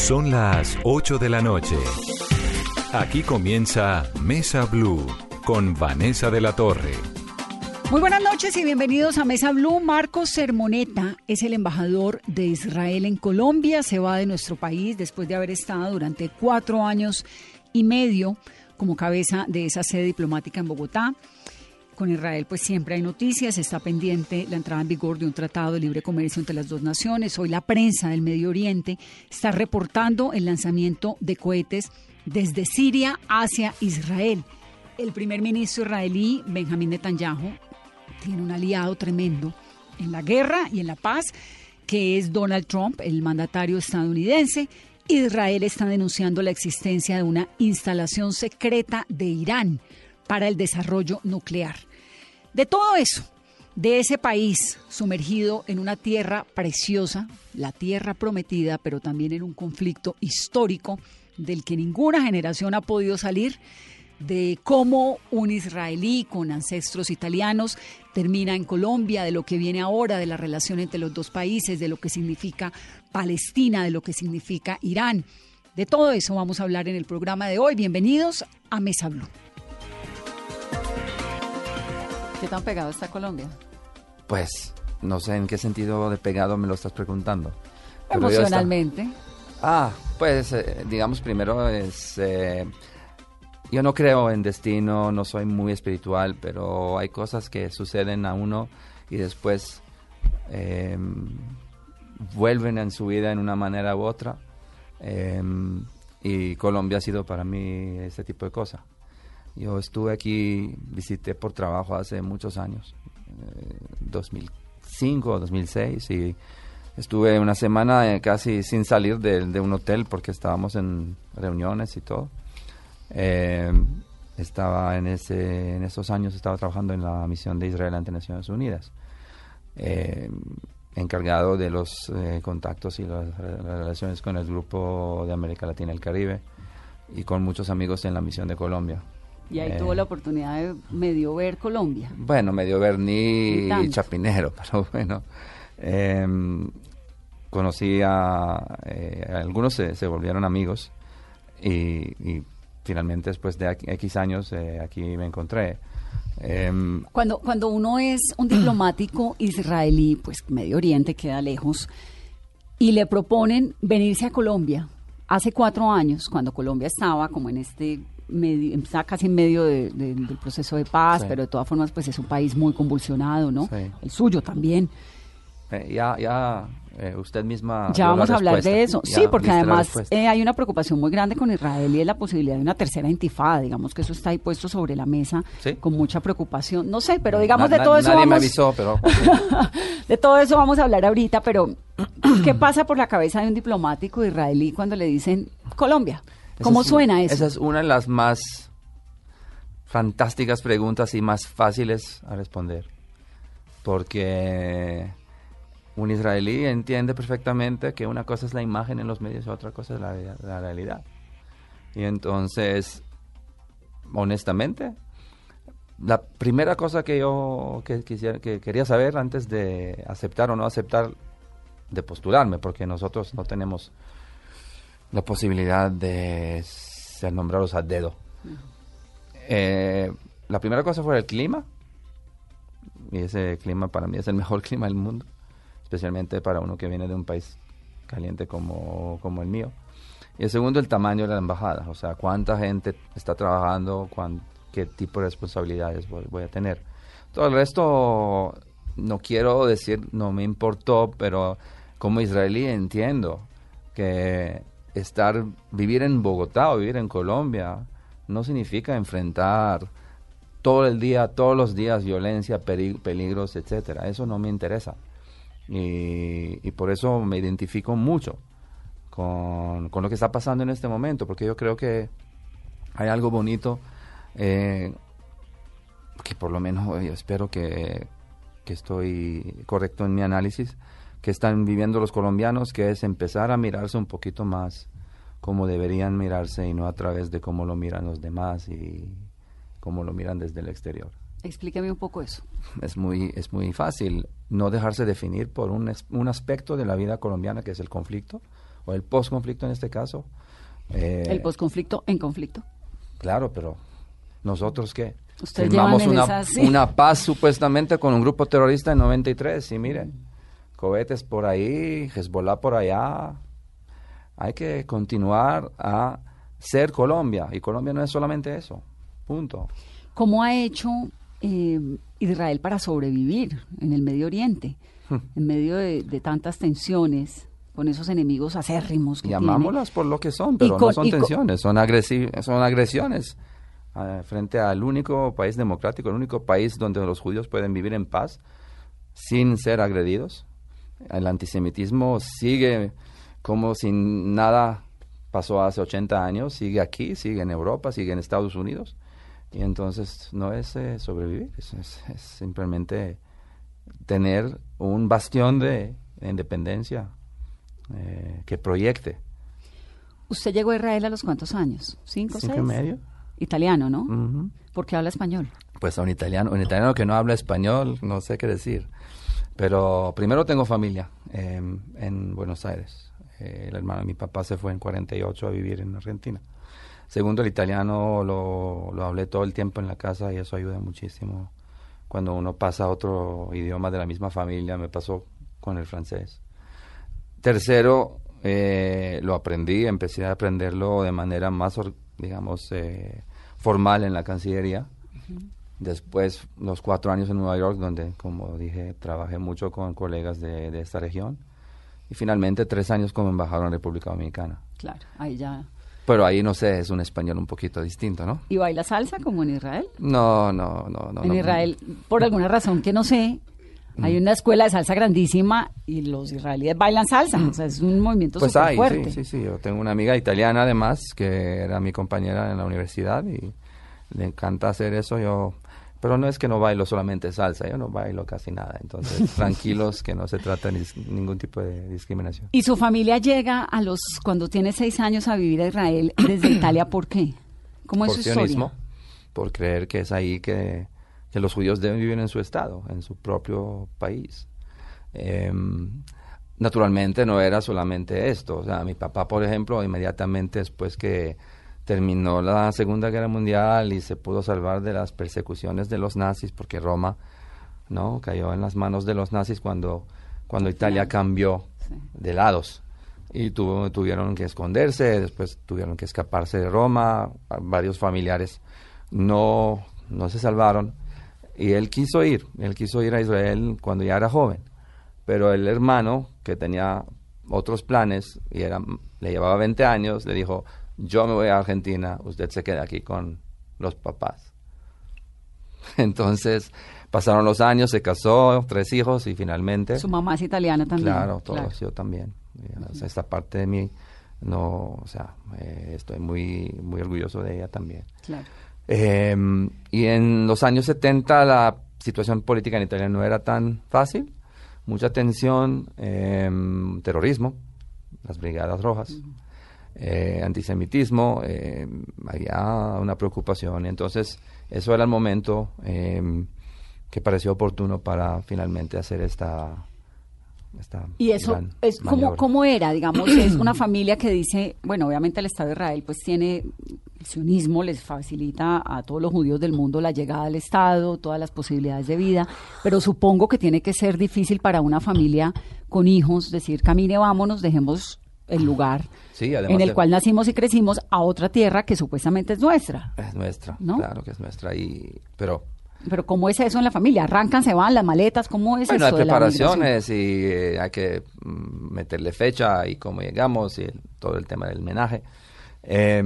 Son las 8 de la noche. Aquí comienza Mesa Blue con Vanessa de la Torre. Muy buenas noches y bienvenidos a Mesa Blue. Marcos Sermoneta es el embajador de Israel en Colombia. Se va de nuestro país después de haber estado durante cuatro años y medio como cabeza de esa sede diplomática en Bogotá. Con Israel pues siempre hay noticias, está pendiente la entrada en vigor de un tratado de libre comercio entre las dos naciones. Hoy la prensa del Medio Oriente está reportando el lanzamiento de cohetes desde Siria hacia Israel. El primer ministro israelí, Benjamín Netanyahu, tiene un aliado tremendo en la guerra y en la paz, que es Donald Trump, el mandatario estadounidense. Israel está denunciando la existencia de una instalación secreta de Irán para el desarrollo nuclear. De todo eso, de ese país sumergido en una tierra preciosa, la tierra prometida, pero también en un conflicto histórico del que ninguna generación ha podido salir, de cómo un israelí con ancestros italianos termina en Colombia, de lo que viene ahora, de la relación entre los dos países, de lo que significa Palestina, de lo que significa Irán. De todo eso vamos a hablar en el programa de hoy. Bienvenidos a Mesa Blue. ¿Qué tan pegado está Colombia? Pues no sé en qué sentido de pegado me lo estás preguntando. Emocionalmente. Ah, pues eh, digamos primero es... Eh, yo no creo en destino, no soy muy espiritual, pero hay cosas que suceden a uno y después em, vuelven en su vida en una manera u otra. Em, y Colombia ha sido para mí ese tipo de cosa. Yo estuve aquí, visité por trabajo hace muchos años, 2005 o 2006, y estuve una semana eh, casi sin salir de, un hotel porque estábamos en reuniones y todo. Eh, estaba en, ese, en esos años, estaba trabajando en la misión de Israel ante Naciones Unidas, eh, encargado de los contactos y las relaciones con el grupo de América Latina y el Caribe y con muchos amigos en la misión de Colombia. Y ahí tuvo la oportunidad de medio ver Colombia. Bueno, medio ver ni Chapinero, pero bueno. Em, conocí a, eh, algunos se, volvieron amigos y, finalmente después de X años eh, aquí me encontré. Em, cuando, cuando uno es un diplomático israelí, pues Medio Oriente queda lejos, y le proponen venirse a Colombia hace cuatro años, cuando Colombia estaba como en este medio, está casi en medio del proceso de paz, pero de todas formas pues es un país muy convulsionado, ¿no? El suyo también. Eh, ya, ya eh, usted misma. Ya vamos a hablar de eso. sí, porque además eh, hay una preocupación muy grande con Israel y es la posibilidad de una tercera intifada. Digamos que eso está ahí puesto sobre la mesa con mucha preocupación. No sé, pero digamos de todo eso. Nadie me avisó, pero. de todo eso vamos a hablar ahorita, pero ¿qué pasa por la cabeza de un diplomático israelí cuando le dicen Colombia? ¿Cómo suena eso? Esa es una de las más fantásticas preguntas y más fáciles a responder. Porque un israelí entiende perfectamente que una cosa es la imagen en los medios y otra cosa es la, realidad. Y entonces, honestamente, la primera cosa que yo que, que quería saber antes de aceptar o no aceptar, de postularme, porque nosotros no tenemos la posibilidad de ser nombrados a dedo. Eh, la primera cosa fue el clima, y ese clima para mí es el mejor clima del mundo, especialmente para uno que viene de un país caliente como, como el mío. Y el segundo, el tamaño de la embajada, o sea, cuánta gente está trabajando, qué tipo de responsabilidades voy, voy, a tener. Todo el resto, no quiero decir, no me importó, pero como israelí entiendo que estar, vivir en Bogotá o vivir en Colombia no significa enfrentar todo el día, todos los días violencia, peligros, etcétera. Eso no me interesa. Y, por eso me identifico mucho con, lo que está pasando en este momento, porque yo creo que hay algo bonito eh, que por lo menos yo espero que, que estoy correcto en mi análisis que están viviendo los colombianos, que es empezar a mirarse un poquito más como deberían mirarse y no a través de cómo lo miran los demás y cómo lo miran desde el exterior. Explíqueme un poco eso. Es muy, es muy fácil no dejarse definir por un, un aspecto de la vida colombiana que es el conflicto o el posconflicto en este caso. Eh, el posconflicto en conflicto. Claro, pero nosotros qué? Ustedes Firmamos una, sí. una paz supuestamente con un grupo terrorista en 93 y miren, cohetes por ahí, Hezbollah por allá. Hay que continuar a ser Colombia y Colombia no es solamente eso. Punto. ¿Cómo ha hecho eh, Israel para sobrevivir en el Medio Oriente? Hmm. En medio de, de tantas tensiones, con esos enemigos acérrimos que tiene. Llamámoslas por lo que son, pero con- no son tensiones, son, agresi- son agresiones eh, frente al único país democrático, el único país donde los judíos pueden vivir en paz sin ser agredidos. El antisemitismo sigue como si nada pasó hace 80 años, sigue aquí, sigue en Europa, sigue en Estados Unidos. Y entonces no es eh, sobrevivir, es, es- es simplemente tener un bastión de independencia eh, que proyecte. ¿Usted llegó a Israel a los cuántos años? ¿Cinco, ¿Cinco y seis? medio? Italiano, ¿no? Ujú. Porque habla español. Pues a un italiano, un italiano que no habla español, no sé qué decir. Pero primero tengo familia eh, en Buenos Aires. Eh, el hermano de mi papá se fue en 48 a vivir en Argentina. Segundo, el italiano lo, lo hablé todo el tiempo en la casa y eso ayuda muchísimo. Cuando uno pasa a otro idioma de la misma familia, me pasó con el francés. Tercero, eh, lo aprendí, empecé a aprenderlo de manera más, digamos, eh, formal en la Cancillería. Después, los cuatro años en Nueva York, donde, como dije, trabajé mucho con colegas de, de esta región. Y finalmente, tres años como embajador en República Dominicana. Claro, ahí ya. Pero ahí, no sé, es un español un poquito distinto, ¿no? ¿Y baila salsa como en Israel? No, no, no. no en no. Israel, por alguna razón que no sé, hay Mm. una escuela de salsa grandísima y los israelíes bailan salsa. O sea, es un movimiento Pues súper hay, fuerte. sí, sí, sí. Yo tengo una amiga italiana, además, que era mi compañera en la universidad y le encanta hacer eso. Yo, pero no es que no bailo solamente salsa, yo no bailo casi nada. Entonces, tranquilos que no se trata de ningún tipo de discriminación. Y su familia llega a los cuando tiene seis años a vivir a Israel desde Italia. ¿Por qué? ¿Cómo es por su historia? por creer que es ahí que, que los judíos deben vivir en su estado, en su propio país. Em, naturalmente no era solamente esto. O sea, mi papá, por ejemplo, inmediatamente después que terminó la Segunda Guerra Mundial y se pudo salvar de las persecuciones de los nazis, porque Roma no cayó en las manos de los nazis cuando, cuando Italia cambió Sí. de lados. Y tuvo- tuvieron que esconderse, después tuvieron que escaparse de Roma, varios familiares no, no se salvaron. Y él quiso ir, él quiso ir a Israel cuando ya era joven, pero el hermano que tenía otros planes y era, le llevaba 20 años, le dijo, yo me voy a Argentina, usted se queda aquí con los papás. Entonces pasaron los años, se casó, tres hijos y finalmente... Su mamá es italiana también. Claro, todos, claro. yo también. Eh, o sea, esta parte de mí, no, o sea, eh, estoy muy, muy orgulloso de ella también. claro. Eh, y en los años 70 la situación política en Italia no era tan fácil, mucha tensión, eh, terrorismo, las brigadas rojas, eh, antisemitismo, eh, había una preocupación. Entonces, eso era el momento eh, que pareció oportuno para finalmente hacer esta... esta Y eso es como maniobra. cómo era, digamos, es una familia que dice, bueno, obviamente el Estado de Israel pues tiene el sionismo les facilita a todos los judíos del mundo la llegada al Estado, todas las posibilidades de vida, pero supongo que tiene que ser difícil para una familia con hijos decir, camine, vámonos, dejemos el lugar Sí, en el de- cual nacimos y crecimos a otra tierra que supuestamente es nuestra. Es nuestra, ¿No? claro que es nuestra. Y, pero Pero ¿cómo es eso en la familia? ¿Arrancan, se van las maletas? ¿Cómo es Bueno, eso hay la migración? preparaciones y eh, hay que mm, meterle fecha y cómo llegamos y el- todo el tema del menaje. Eh,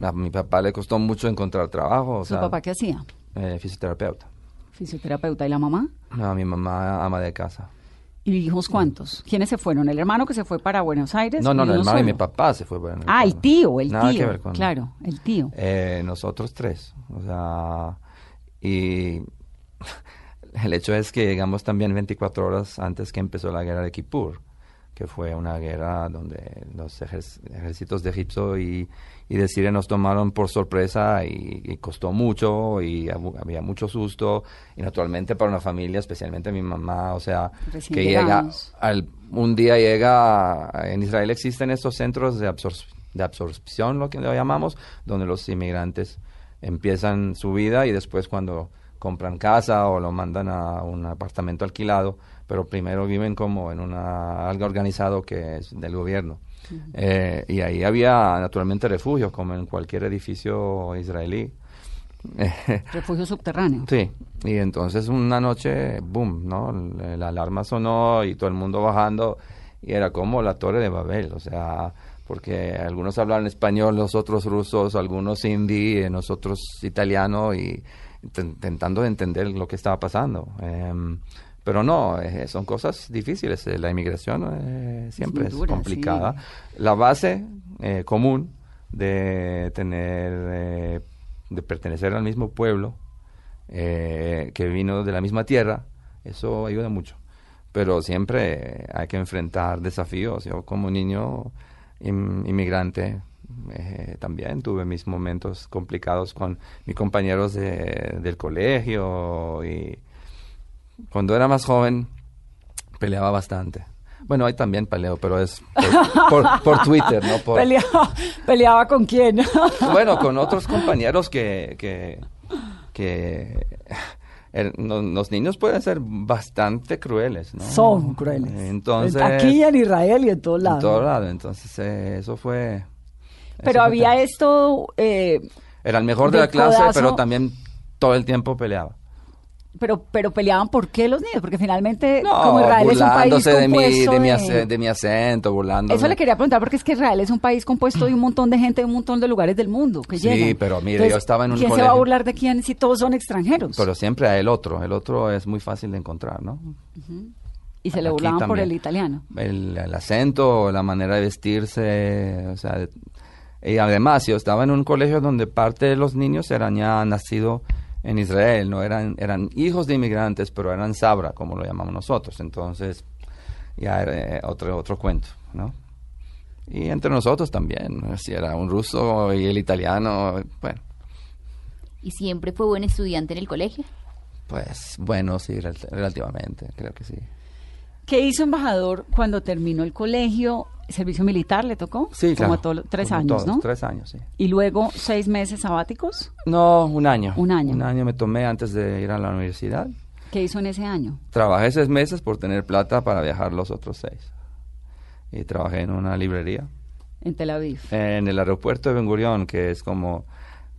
a mi papá le costó mucho encontrar trabajo. O ¿Su sea, papá qué hacía? eh, fisioterapeuta. Fisioterapeuta y la mamá. No, mi mamá ama de casa. ¿Y hijos cuántos? ¿Quiénes se fueron? ¿El hermano que se fue para Buenos Aires? No, no, no, ¿Y el hermano y mi papá se fue. bueno, Ah, el tío, el Nada tío. que ver con- Claro, el tío. Eh, nosotros tres. O sea, y el hecho es que llegamos también 24 horas antes que empezó la guerra de Kippur. Que fue una guerra donde los ejércitos de Egipto y, y, de Siria nos tomaron por sorpresa y, costó mucho y había mucho susto. Y naturalmente para una familia, especialmente mi mamá, o sea, que llega al, un día llega, en Israel existen estos centros de, de absorción, lo que lo llamamos, donde los inmigrantes empiezan su vida y después cuando compran casa o lo mandan a un apartamento alquilado, pero primero viven como en una algo organizado que es del gobierno. Eh, y ahí había naturalmente refugios, como en cualquier edificio israelí. Refugio subterráneo. Sí, y entonces una noche, boom, ¿no? La alarma sonó y todo el mundo bajando y era como la torre de Babel, o sea, porque algunos hablaban español, los otros rusos, algunos hindi, nosotros italiano y intentando entender lo que estaba pasando. Em, pero no, eh, son cosas difíciles. Eh, la inmigración eh, siempre es, complicada. La base común de tener, de pertenecer al mismo pueblo, que vino de la misma tierra, eso ayuda mucho. Pero siempre hay que enfrentar desafíos. Yo como niño inmigrante eh, también tuve mis momentos complicados con mis compañeros de, del colegio y cuando era más joven peleaba bastante. Bueno, ahí también peleo, pero es por, Twitter, ¿no? Peleaba, ¿Peleaba con quién? bueno, con otros compañeros que, que, que los niños pueden ser bastante crueles, ¿no? Son crueles. Entonces, Aquí en Israel y en todos lados. En todos lados. Entonces, eh, eso fue pero había esto... Eh, Era el mejor de, la clase, pero también todo el tiempo peleaba. Pero, pero peleaban por qué los niños, porque finalmente como Israel es un país de mi, de, mi, de mi acento, burlándose. Eso le quería preguntar porque es que Israel es un país compuesto de un montón de gente de un montón de lugares del mundo que Sí, pero mire, yo estaba en un ¿Quién se va a burlar de quién si todos son extranjeros? Pero siempre hay el otro, el otro es muy fácil de encontrar, ¿no? Y se le burlaban por el italiano. El, el, acento, la manera de vestirse, o sea, y además, yo estaba en un colegio donde parte de los niños eran ya nacidos en Israel, no eran, eran hijos de inmigrantes, pero eran sabra, como lo llamamos nosotros. Entonces, ya era eh, otro, otro cuento, ¿no? Y entre nosotros también, si era un ruso y el italiano, bueno. ¿Y siempre fue buen estudiante en el colegio? Pues bueno, sí, relativamente, creo que sí. ¿Qué hizo embajador cuando terminó el colegio? ¿Servicio militar le tocó? Sí, Como claro. tres años, ¿no? Tres años, sí. ¿Y luego seis meses sabáticos? No, un año. Un año. Un año me tomé antes de ir a la universidad. ¿Qué hizo en ese año? Trabajé seis meses por tener plata para viajar los otros seis. Y trabajé en una librería. ¿En Tel Aviv? En el aeropuerto de Ben Gurion, que es como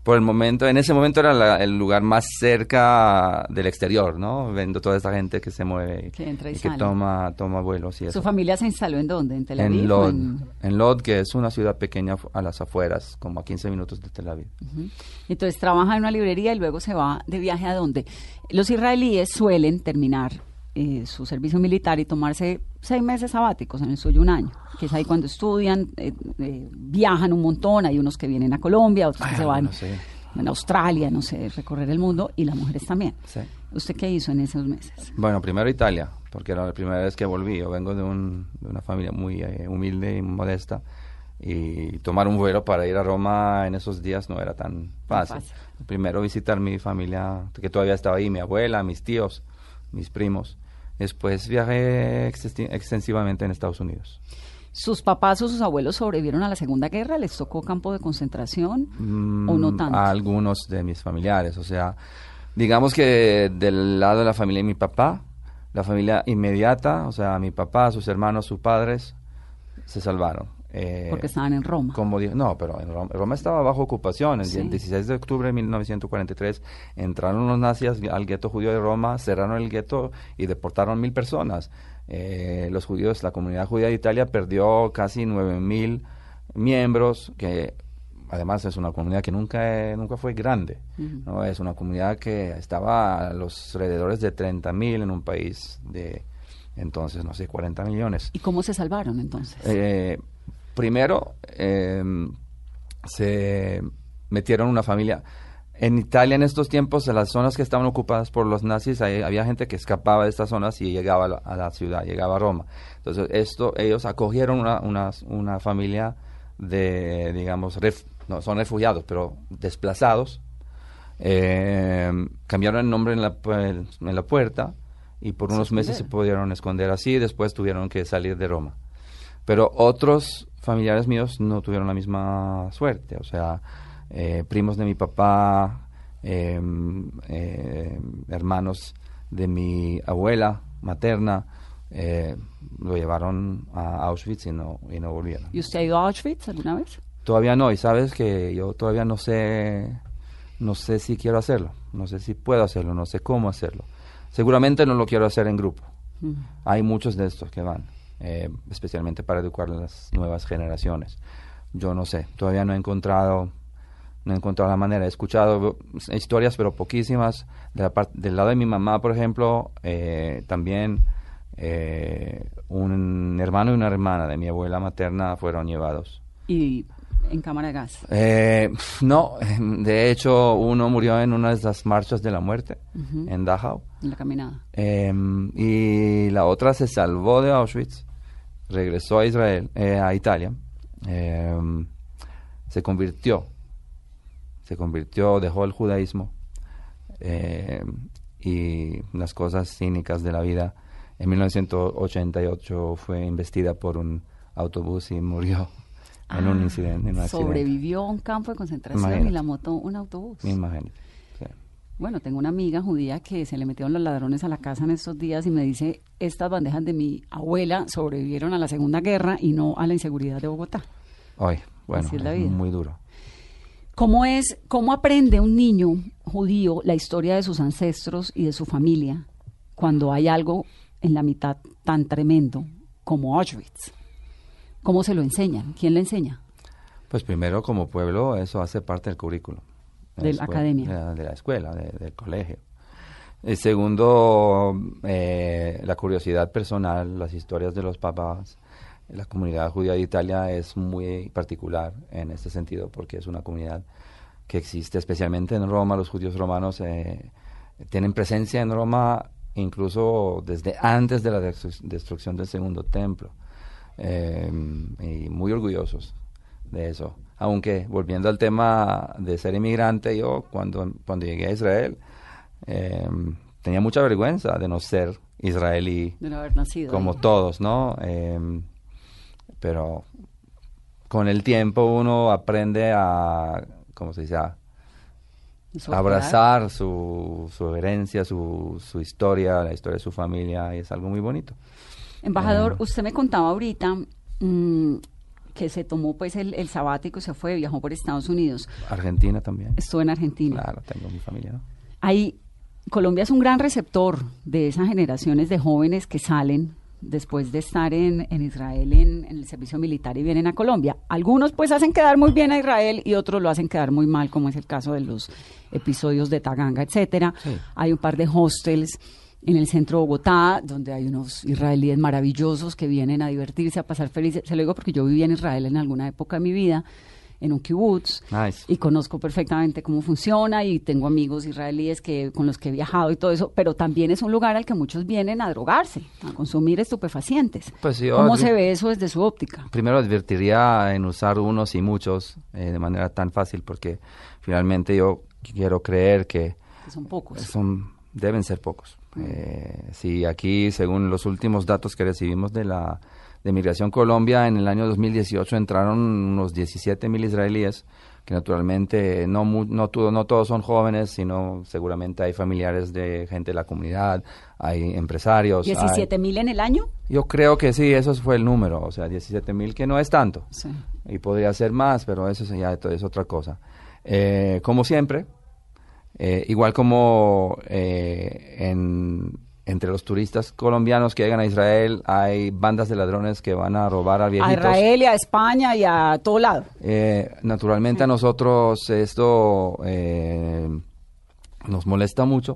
por el momento, en ese momento era el lugar más cerca del exterior, ¿no? Viendo toda esta gente que se mueve que entra y, que toma, toma vuelos y eso. ¿Su familia se instaló en dónde? ¿En Tel Aviv? En Lod, en... Lod, que es una ciudad pequeña a las afueras, como a 15 minutos de Tel Aviv. Entonces trabaja en una librería y luego se va de viaje a dónde. Los israelíes suelen terminar eh, su servicio militar y tomarse seis meses sabáticos, en el suyo un año, que es ahí cuando estudian, eh, eh, viajan un montón, hay unos que vienen a Colombia, otros que se van a Australia, no sé, recorrer el mundo, y las mujeres también. ¿Usted qué hizo en esos meses? Bueno, primero Italia, porque era la primera vez que volví, yo vengo de, un, de una familia muy humilde y modesta, y tomar un vuelo para ir a Roma en esos días no era tan fácil. Primero visitar mi familia, que todavía estaba ahí, mi abuela, mis tíos, mis primos Después viajé extensivamente en Estados Unidos. ¿Sus papás o sus abuelos sobrevivieron a la Segunda Guerra? ¿Les tocó campo de concentración o no mm, tanto? A algunos de mis familiares. O sea, digamos que del lado de la familia de mi papá, la familia inmediata, o sea, mi papá, sus hermanos, sus padres, se salvaron. Eh, Porque estaban en Roma. Como no, pero en Roma, estaba bajo ocupación. El 16 de octubre de 1943 entraron los nazis al gueto judío de Roma, cerraron el gueto y deportaron mil personas. Eh, los judíos, la comunidad judía de Italia perdió casi nueve mil miembros, que además es una comunidad que nunca, nunca fue grande. ¿no? Es una comunidad que estaba a los alrededores de 30 mil en un país de entonces, no sé, 40 millones. ¿Y cómo se salvaron entonces? Eh, Primero, em, se metieron una familia. en Italia en estos tiempos, en las zonas que estaban ocupadas por los nazis, ahí había gente que escapaba de estas zonas y llegaba a la, a la ciudad, llegaba a Roma. Entonces, esto, ellos acogieron una, una, una familia de, digamos, ref- no son refugiados, pero desplazados. Eh, cambiaron el nombre en la, en la puerta y por unos meses se pudieron esconder así y después tuvieron que salir de Roma. Pero otros familiares míos no tuvieron la misma suerte, o sea, eh, primos de mi papá, eh, eh, hermanos de mi abuela materna, eh, lo llevaron a Auschwitz y no, y no volvieron. ¿Y usted ha ido a Auschwitz alguna vez? Todavía no, y sabes que yo todavía no sé, no sé si quiero hacerlo, no sé si puedo hacerlo, no sé cómo hacerlo. Seguramente no lo quiero hacer en grupo. Mm. Hay muchos de estos que van, eh, especialmente para educar a las nuevas generaciones. Yo no sé, todavía no he encontrado, no he encontrado la manera. He escuchado historias, pero poquísimas. De la del lado de mi mamá, por ejemplo, eh, también eh, un hermano y una hermana de mi abuela materna fueron llevados. Y en cámara de gas. Eh, no, de hecho uno murió en una de esas marchas de la muerte en Dachau. En la caminada. Em, y la otra se salvó de Auschwitz, regresó a Israel, eh, a Italia, em, se convirtió, se convirtió, dejó el judaísmo em, y las cosas cínicas de la vida. En 1988 fue investida por un autobús y murió en un Ah, incidente. En un. Sobrevivió a un campo de concentración y la montó un autobús. Imagínate. sí. Bueno, tengo una amiga judía que se le metieron los ladrones a la casa en estos días y me dice, estas bandejas de mi abuela sobrevivieron a la Segunda Guerra y no a la inseguridad de Bogotá. Ay, bueno, es es muy duro. ¿Cómo es, cómo aprende un niño judío la historia de sus ancestros y de su familia cuando hay algo en la mitad tan tremendo como Auschwitz? ¿Cómo se lo enseñan? ¿Quién le enseña? Pues primero, como pueblo, eso hace parte del currículo. De la academia. De la, escuela, de- del colegio. Y segundo, eh, la curiosidad personal, las historias de los papás. La comunidad judía de Italia es muy particular en este sentido porque es una comunidad que existe especialmente en Roma. Los judíos romanos eh, tienen presencia en Roma incluso desde antes de la destru- destrucción del segundo templo. Eh, y muy orgullosos de eso. Aunque volviendo al tema de ser inmigrante, yo cuando, cuando llegué a Israel eh, tenía mucha vergüenza de no ser israelí De no haber nacido. como todos, ¿no? Eh, pero con el tiempo uno aprende a, ¿cómo se dice? A abrazar su, su herencia, su, su historia, la historia de su familia, y es algo muy bonito. Embajador, usted me contaba ahorita mm, que se tomó pues el, el sabático, se fue, viajó por Estados Unidos, Argentina también. estuvo en Argentina. Claro, tengo mi familia, ¿no? Ahí, Colombia es un gran receptor de esas generaciones de jóvenes que salen después de estar en, en Israel en, en el servicio militar y vienen a Colombia. Algunos pues hacen quedar muy bien a Israel y otros lo hacen quedar muy mal, como es el caso de los episodios de Taganga, etcétera. Sí. Hay un par de hostels en el centro de Bogotá, donde hay unos israelíes maravillosos que vienen a divertirse, a pasar felices. Se lo digo porque yo viví en Israel en alguna época de mi vida, en un kibutz, Nice. y conozco perfectamente cómo funciona y tengo amigos israelíes que con los que he viajado y todo eso, pero también es un lugar al que muchos vienen a drogarse, a consumir estupefacientes. Pues yo ¿Cómo se ve eso desde su óptica? Primero advertiría en usar unos y muchos eh, de manera tan fácil porque finalmente yo quiero creer que Que son pocos. son deben ser pocos. Eh, sí, aquí según los últimos datos que recibimos de la de Migración Colombia en el año 2018 entraron unos 17 mil israelíes que naturalmente no no, no todos son jóvenes, sino seguramente hay familiares de gente de la comunidad, hay empresarios. hay- 17 mil en el año. yo creo que sí, eso fue el número, o sea, 17 mil que no es tanto. Sí. Y podría ser más, pero eso ya es otra cosa. Eh, como siempre, eh, igual como eh, en, entre los turistas colombianos que llegan a Israel hay bandas de ladrones que van a robar a A viejitos. Israel y a España y a todo lado. Eh, naturalmente a nosotros esto eh, nos molesta mucho.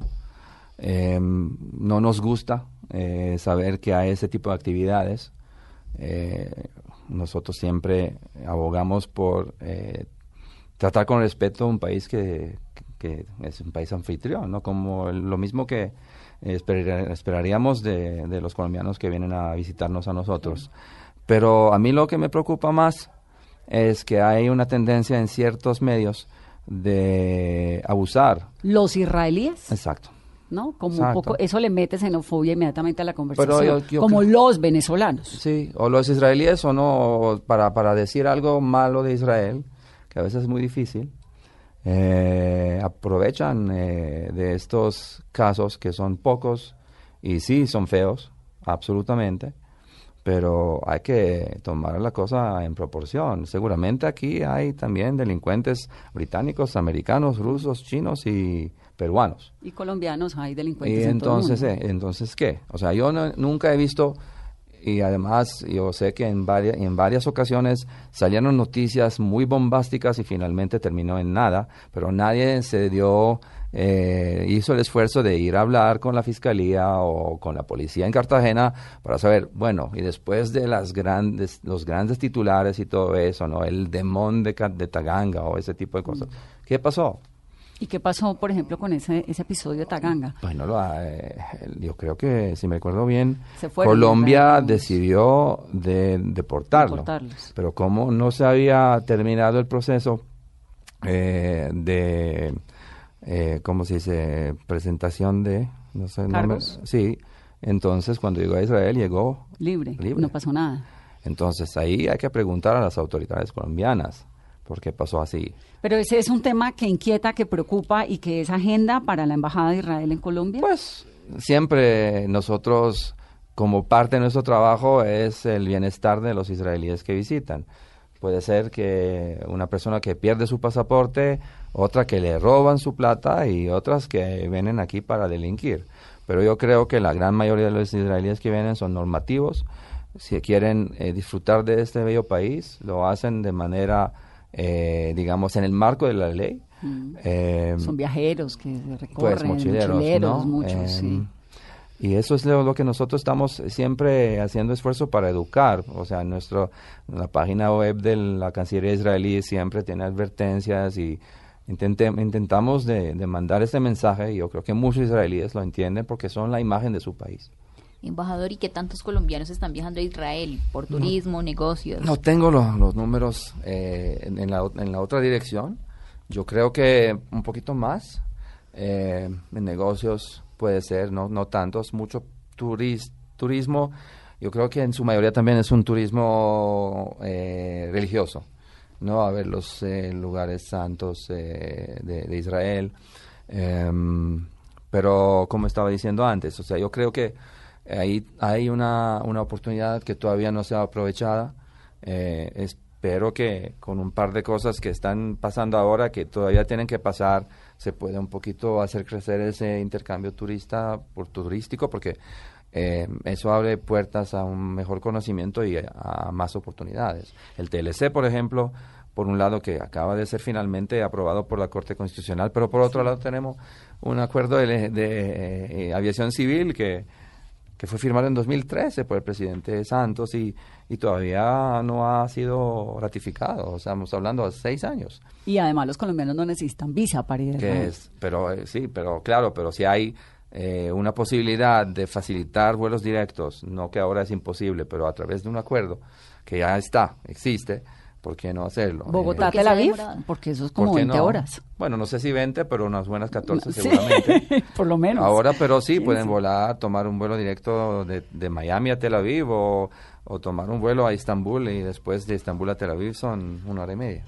Eh, no nos gusta eh, saber que hay ese tipo de actividades. Eh, nosotros siempre abogamos por eh, tratar con respeto a un país que, que es un país anfitrión, ¿no? Como lo mismo que esperar- esperaríamos de, de los colombianos que vienen a visitarnos a nosotros. Pero a mí lo que me preocupa más es que hay una tendencia en ciertos medios de abusar. Los israelíes, Exacto. ¿no? Como un poco, eso le mete xenofobia inmediatamente a la conversación. yo- yo como los venezolanos. Sí, o los israelíes o no, para, para decir algo malo de Israel, que a veces es muy difícil, eh, aprovechan eh, de estos casos que son pocos y sí son feos, absolutamente, pero hay que tomar la cosa en proporción. Seguramente aquí hay también delincuentes británicos, americanos, rusos, chinos y peruanos. Y colombianos hay delincuentes Y en todo el entonces, mundo. eh, entonces ¿qué? O sea, yo no- nunca he visto y además yo sé que en varias en varias ocasiones salieron noticias muy bombásticas y finalmente terminó en nada, pero nadie se dio eh, hizo el esfuerzo de ir a hablar con la fiscalía o con la policía en Cartagena para saber, bueno, y después de las grandes los grandes titulares y todo eso, ¿no? El demon de, de Taganga o ese tipo de cosas. ¿Qué pasó? ¿Y qué pasó, por ejemplo, con ese, ese episodio de Taganga? Bueno, lo, eh, yo creo que, si me acuerdo bien, Colombia decidió de, deportarlo. Deportarlos. Pero como no se había terminado el proceso eh, de, eh, ¿cómo se dice? Presentación de, no sé, no me- ¿Cargos? sí, entonces cuando llegó a Israel llegó Libre, Libre. no pasó nada. Entonces ahí hay que preguntar a las autoridades colombianas por qué pasó así. Pero ese es un tema que inquieta, que preocupa y que es agenda para la Embajada de Israel en Colombia. Pues siempre nosotros, como parte de nuestro trabajo, es el bienestar de los israelíes que visitan. Puede ser que una persona que pierde su pasaporte, otra que le roban su plata y otras que vienen aquí para delinquir. Pero yo creo que la gran mayoría de los israelíes que vienen son normativos. Si quieren eh, disfrutar de este bello país, lo hacen de manera, eh, digamos, en el marco de la ley. Eh, Son viajeros que recorren, pues mochileros, mochileros, ¿no? muchos, sí. Y eso es lo, lo que nosotros estamos siempre haciendo esfuerzo para educar. O sea, nuestro, la página web de la Cancillería israelí siempre tiene advertencias y intente- intentamos de, de mandar este mensaje. Y yo creo que muchos israelíes lo entienden porque son la imagen de su país. Embajador, ¿y qué tantos colombianos están viajando a Israel por turismo, negocios? No tengo lo- los números eh, en, en la, en la otra dirección. Yo creo que un poquito más. eh, en negocios puede ser, no, no tantos. Mucho turis- turismo. Yo creo que en su mayoría también es un turismo eh, religioso. ¿no? A ver los lugares santos de, de Israel. Em, pero como estaba diciendo antes, o sea, yo creo que ahí hay una, una oportunidad que todavía no se ha aprovechada. Eh, espero que con un par de cosas que están pasando ahora, que todavía tienen que pasar, se puede un poquito hacer crecer ese intercambio turista por turístico, porque eh, eso abre puertas a un mejor conocimiento y a, a más oportunidades. El TLC, por ejemplo, por un lado que acaba de ser finalmente aprobado por la Corte Constitucional, pero por otro lado tenemos un acuerdo de, de, eh, aviación civil que, que fue firmado en 2013 por el presidente Santos y, y todavía no ha sido ratificado. O sea, estamos hablando de seis años. Y además los colombianos no necesitan visa para ir Que es, pero eh, sí, pero claro, pero si hay eh, una posibilidad de facilitar vuelos directos, no que ahora es imposible, pero a través de un acuerdo que ya está, existe, ¿por qué no hacerlo? Bogotá, Eh, Tel Aviv, porque eso es ¿por como qué 20 no? horas. Bueno, no sé si 20, pero unas buenas 14 Sí, seguramente. por lo menos. Ahora, pero sí, Sí, pueden sí. volar, tomar un vuelo directo de, de Miami a Tel Aviv o, o tomar un vuelo a Estambul y después de Estambul a Tel Aviv son una hora y media.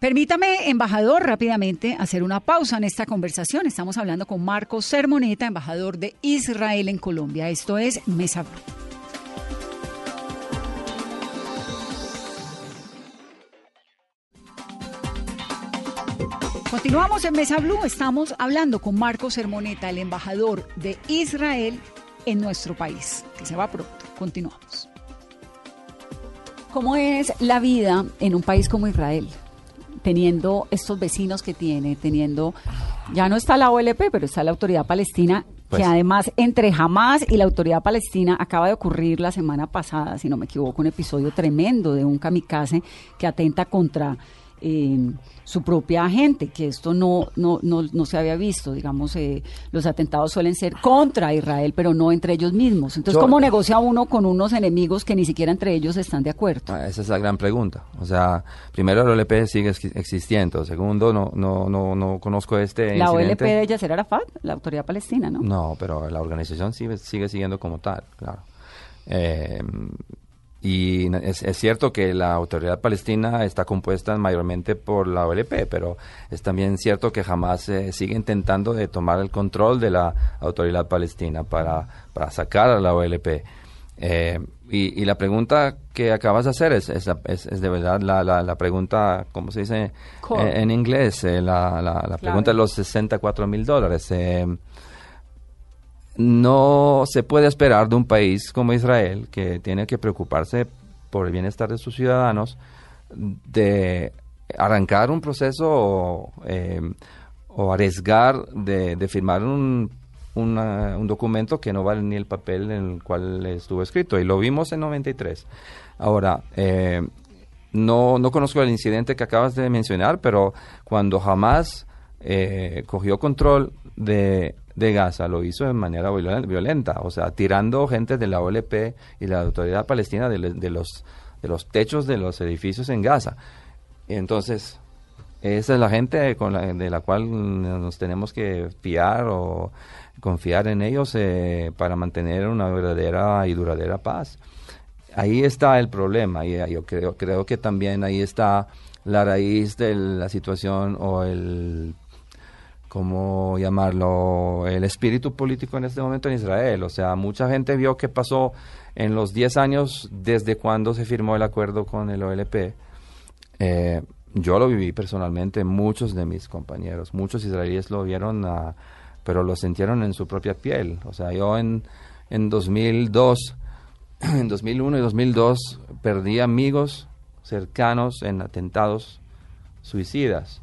Permítame, embajador, rápidamente hacer una pausa en esta conversación. Estamos hablando con Marcos Sermoneta, embajador de Israel en Colombia. Esto es Mesa Blue. Continuamos en Mesa Blue. Estamos hablando con Marcos Sermoneta, el embajador de Israel en nuestro país, que se va pronto. Continuamos. ¿Cómo es la vida en un país como Israel? Teniendo estos vecinos que tiene, teniendo, ya no está la OLP, pero está la Autoridad Palestina, Pues- que además entre Hamas y la Autoridad Palestina acaba de ocurrir la semana pasada, si no me equivoco, un episodio tremendo de un kamikaze que atenta contra eh, su propia gente, que esto no, no, no, no se había visto. Digamos, eh, los atentados suelen ser contra Israel, pero no entre ellos mismos. Entonces, Yo- ¿cómo negocia uno con unos enemigos que ni siquiera entre ellos están de acuerdo? Ah, Esa es la gran pregunta. O sea, primero el OLP sigue exi- existiendo. Segundo, no, no, no, no conozco este La OLP de Yasser Arafat, la autoridad palestina, ¿no? No, pero la organización sigue, sigue siguiendo como tal, claro. Eh, y es, es cierto que la autoridad palestina está compuesta mayormente por la OLP, pero es también cierto que jamás eh, sigue intentando de tomar el control de la autoridad palestina para, para sacar a la OLP. Eh, y, y la pregunta que acabas de hacer es, es, es- es de verdad la, la, la pregunta, ¿cómo se dice. Eh, en inglés? Eh, la, la, pregunta de Clave. los 64 mil dólares. No se puede esperar de un país como Israel, que tiene que preocuparse por el bienestar de sus ciudadanos, de arrancar un proceso o, eh, arriesgar de, firmar un, un documento que no vale ni el papel en el cual estuvo escrito. Y lo vimos en 93. Ahora, eh, no, no conozco el incidente que acabas de mencionar, pero cuando Hamas eh, cogió control de, de Gaza, lo hizo de manera violen- violenta, o sea, tirando gente de la OLP y la autoridad palestina de, los, de los techos de los edificios en Gaza. Entonces, esa es la gente con la, de la cual nos tenemos que fiar o confiar en ellos eh, para mantener una verdadera y duradera paz. Ahí está el problema y eh, yo creo, creo que también ahí está la raíz de la situación o el, ¿cómo llamarlo? El espíritu político en este momento en Israel. O sea, mucha gente vio qué pasó en los 10 años desde cuando se firmó el acuerdo con el OLP. Eh, yo lo viví personalmente, muchos de mis compañeros, muchos israelíes lo vieron, ah, pero lo sintieron en su propia piel. O sea, yo en, en 2002, en 2001 y 2002 perdí amigos cercanos en atentados suicidas.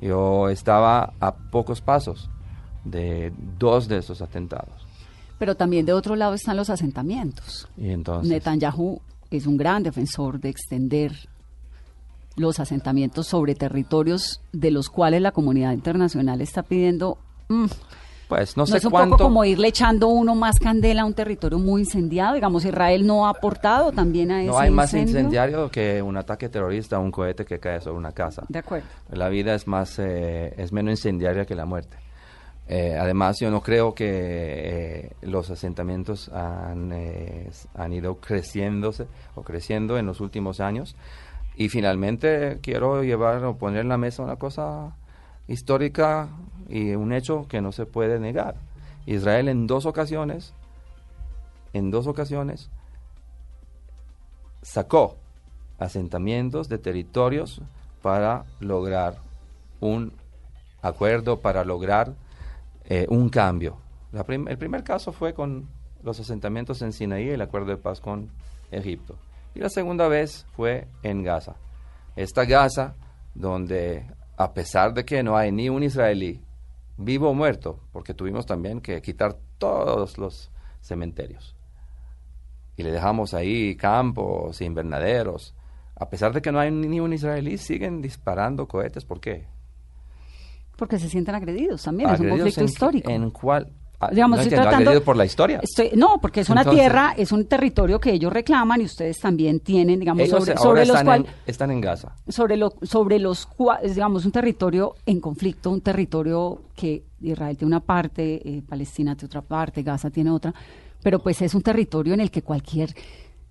Yo estaba a pocos pasos de dos de esos atentados. Pero también de otro lado están los asentamientos. Y entonces, Netanyahu es un gran defensor de extender los asentamientos sobre territorios de los cuales la comunidad internacional está pidiendo. mm, pues no no, sé es un cuánto. poco como irle echando uno más candela a un territorio muy incendiado. Digamos, Israel no ha aportado también a ese no hay más incendio? incendiario que un ataque terrorista o un cohete que cae sobre una casa. De acuerdo. La vida es más, eh, es menos incendiaria que la muerte. Eh, además, yo no creo que eh, los asentamientos han, eh, han ido creciéndose o creciendo en los últimos años. Y finalmente quiero llevar o poner en la mesa una cosa histórica y un hecho que no se puede negar. Israel en dos ocasiones, en dos ocasiones, sacó asentamientos de territorios para lograr un acuerdo, para lograr eh, un cambio. El primer caso fue con los asentamientos en Sinaí, el acuerdo de paz con Egipto. Y la segunda vez fue en Gaza. Esta Gaza, donde a pesar de que no hay ni un israelí vivo o muerto, porque tuvimos también que quitar todos los cementerios y le dejamos ahí campos, invernaderos. A pesar de que no hay ni un israelí, siguen disparando cohetes. ¿Por qué? Porque se sienten agredidos también, es un ¿Agredidos conflicto en- histórico. ¿En cuál? Ah, Digamos, no estoy entiendo, tratando- ¿agredidos por la historia? Estoy- no, porque es una Entonces- tierra, es un territorio que ellos reclaman y ustedes también tienen, digamos, Ellos sobre, los están, cual, en, están en Gaza. sobre lo, sobre los cua- es, digamos, un territorio en conflicto, un territorio que Israel tiene una parte, eh, Palestina tiene otra parte, Gaza tiene otra, pero pues es un territorio en el que cualquier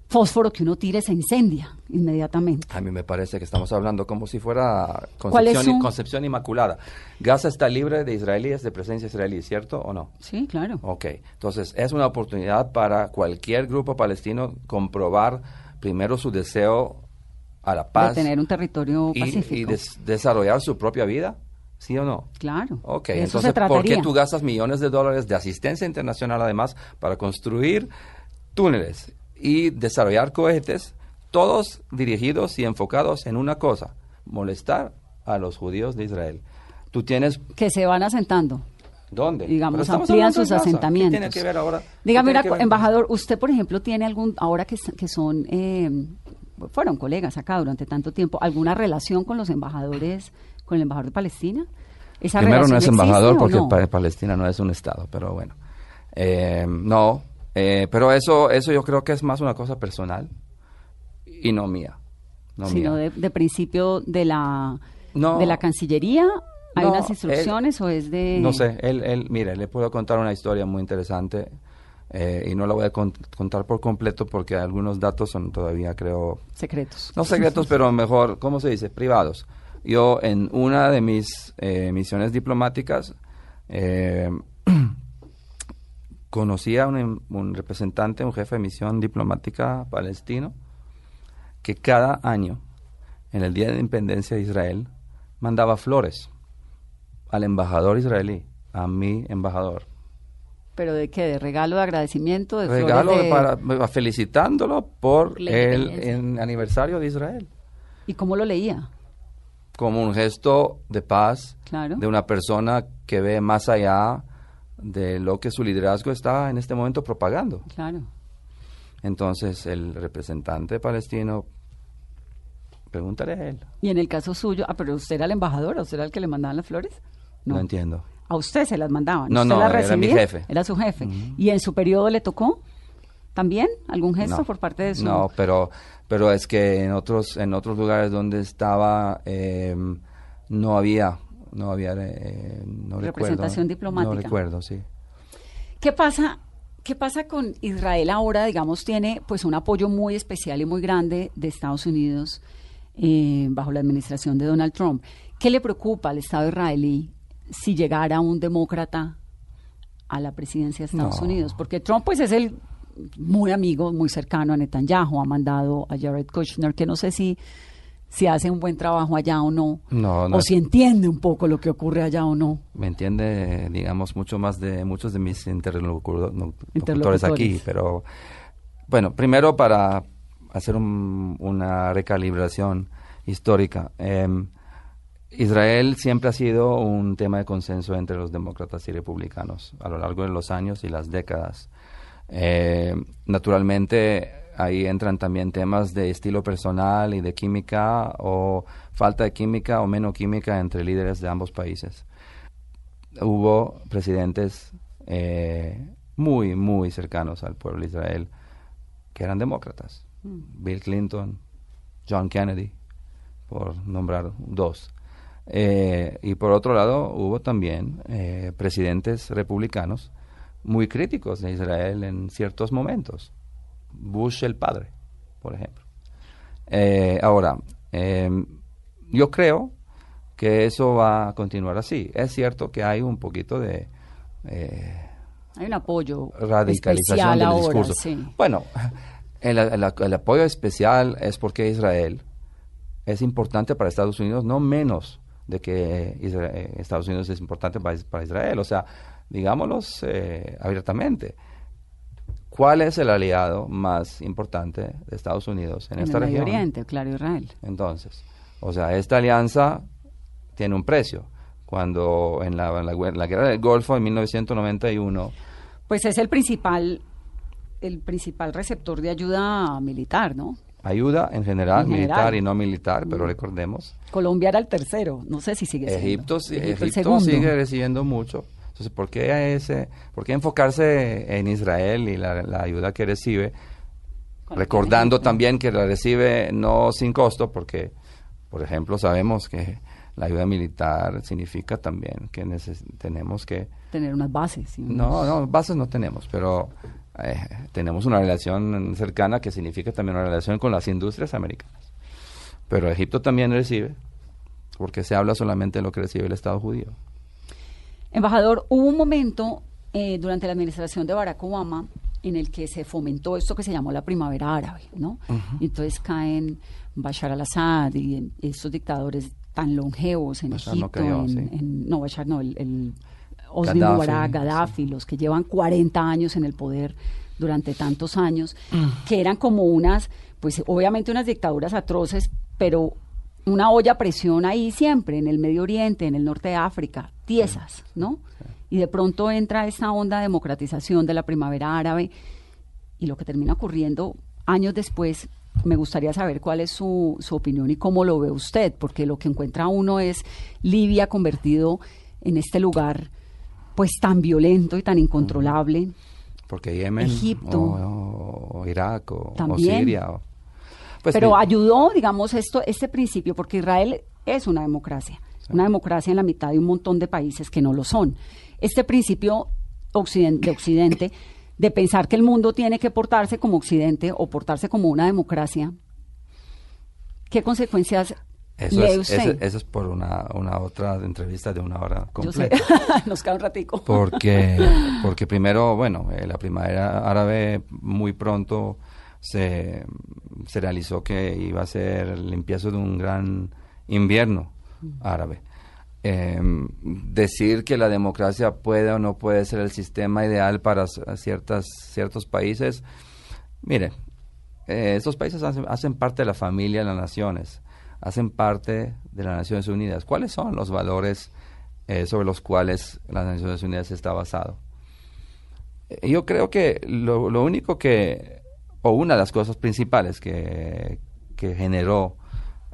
fósforo que uno tire se incendia inmediatamente. A mí me parece que estamos hablando como si fuera ¿Cuál es concepción, inmaculada. Gaza está libre de israelíes, de presencia israelí, ¿cierto o no? Sí, claro. Ok, entonces es una oportunidad para cualquier grupo palestino comprobar primero su deseo a la paz de tener un territorio pacífico. y des- desarrollar su propia vida, ¿sí o no? Claro. Ok, eso entonces, ¿por qué tú gastas millones de dólares de asistencia internacional además para construir túneles y desarrollar cohetes, todos dirigidos y enfocados en una cosa, molestar a los judíos de Israel? Tú tienes... que se van asentando. ¿Dónde? Digamos, amplían sus Gaza. ¿Qué asentamientos. tiene que ver ahora? ¿Qué Dígame, ver? embajador, usted, por ejemplo, tiene algún, ahora que, que son, eh, fueron colegas acá durante tanto tiempo, ¿alguna relación con los embajadores, con el embajador de Palestina? ¿Esa Primero no es embajador porque Palestina no es un estado, pero bueno. Eh, no, eh, pero eso, eso yo creo que es más una cosa personal y no mía. No Sino De, principio de la, de la Cancillería. ¿Hay unas instrucciones o es de...? No sé, él, él, mire, le puedo contar una historia muy interesante eh, y no la voy a contar por completo porque algunos datos son todavía, creo... Secretos. No secretos, pero mejor, ¿cómo se dice? Privados. Yo en una de mis eh, misiones diplomáticas eh, conocí a un, representante, un jefe de misión diplomática palestino, que cada año, en el Día de Independencia de Israel, mandaba flores al embajador israelí, a mi embajador. ¿Pero de qué? ¿De regalo de agradecimiento? De regalo para, felicitándolo por el, aniversario de Israel. ¿Y cómo lo leía? Como un gesto de paz de una persona que ve más allá de lo que su liderazgo está en este momento propagando. Claro. Entonces el representante palestino, preguntaré a él. Y en el caso suyo, ah, pero usted era el embajador, ¿usted era el que le mandaban las flores? No, entiendo. A usted se las mandaban. No, no, era mi jefe. Era su jefe. ¿Y en su periodo le tocó también algún gesto por parte de su? No, pero, pero es que en otros, en otros lugares donde estaba eh, no había no había eh, no representación diplomática. No recuerdo, sí. ¿Qué pasa? ¿Qué pasa con Israel ahora? Digamos, tiene pues un apoyo muy especial y muy grande de Estados Unidos eh, bajo la administración de Donald Trump. ¿Qué le preocupa al Estado israelí si llegara un demócrata a la presidencia de Estados Unidos? Porque Trump pues es el muy amigo, muy cercano a Netanyahu, ha mandado a Jared Kushner, que no sé si si hace un buen trabajo allá o no, o si entiende un poco lo que ocurre allá o no. Me entiende, digamos, mucho más de muchos de mis interlocutores aquí, pero bueno, primero para hacer una recalibración histórica. Em, Israel siempre ha sido un tema de consenso entre los demócratas y republicanos a lo largo de los años y las décadas. Eh, naturalmente, Ahí entran también temas de estilo personal y de química o falta de química o menos química entre líderes de ambos países. Hubo presidentes eh, muy, muy cercanos al pueblo de Israel que eran demócratas. Mm. Bill Clinton, John Kennedy, por nombrar dos. Eh, y por otro lado, hubo también eh, presidentes republicanos muy críticos de Israel en ciertos momentos. Bush el padre, por ejemplo. Eh, ahora, em, yo creo que eso va a continuar así. Es cierto que hay un poquito de... Eh, hay un apoyo radicalización del discurso. Bueno, el, apoyo especial es porque Israel es importante para Estados Unidos, no menos de que eh, Estados Unidos es importante para, Israel. O sea, digámoslo abiertamente. ¿Cuál es el aliado más importante de Estados Unidos en, esta región? Oriente, claro, Israel. Entonces, o sea, esta alianza tiene un precio. Cuando en la, guerra del Golfo en 1991... Pues es el principal, el principal receptor de ayuda militar, ¿no? Ayuda en general, militar y no militar, pero mm. recordemos. Colombia era el tercero, no sé si sigue siendo. Egipto, Egipto sigue recibiendo mucho. Entonces, ¿por qué, ese, ¿por qué enfocarse en Israel y la, ayuda que recibe? Recordando también que la recibe no sin costo, porque, por ejemplo, sabemos que la ayuda militar significa también que tenemos que... Tener unas bases. No, no, bases no tenemos, pero eh, tenemos una relación cercana que significa también una relación con las industrias americanas. Pero Egipto también recibe, porque se habla solamente de lo que recibe el Estado judío. Embajador, hubo un momento eh, durante la administración de Barack Obama en el que se fomentó esto que se llamó la primavera árabe, ¿no? y entonces caen Bashar al-Assad y, estos dictadores tan longevos en Egipto, no, en, no, Bashar no, el, el Osni Mubarak, Gaddafi, los que llevan 40 años en el poder durante tantos años, mm. que eran como unas, pues obviamente unas dictaduras atroces, pero una olla a presión ahí siempre, en el Medio Oriente, en el norte de África, tiesas, ¿no? Y de pronto entra esta onda de democratización de la primavera árabe y lo que termina ocurriendo años después me gustaría saber cuál es su, su opinión y cómo lo ve usted, porque lo que encuentra uno es Libia convertido en este lugar pues tan violento y tan incontrolable. Porque Yemen, Egipto. o, o Irak, o, o. Siria. pues Pero mi- ayudó, digamos, esto, este principio, porque Israel es una democracia, una democracia en la mitad de un montón de países que no lo son. Este principio de Occidente, de pensar que el mundo tiene que portarse como Occidente o portarse como una democracia, ¿qué consecuencias Eso es, usted? eso, eso es por una, una otra entrevista de una hora completa. nos queda un ratico. Porque, porque primero, bueno, eh, la primavera árabe muy pronto se, se realizó que iba a ser el empiezo de un gran invierno árabe. Eh, decir que la democracia puede o no puede ser el sistema ideal para ciertas, ciertos países, mire, eh, estos países hacen, hacen parte de la familia de las naciones, hacen parte de las Naciones Unidas. ¿Cuáles son los valores eh, sobre los cuales las Naciones Unidas está basado? Eh, Yo creo que lo, lo único que, o una de las cosas principales que, que generó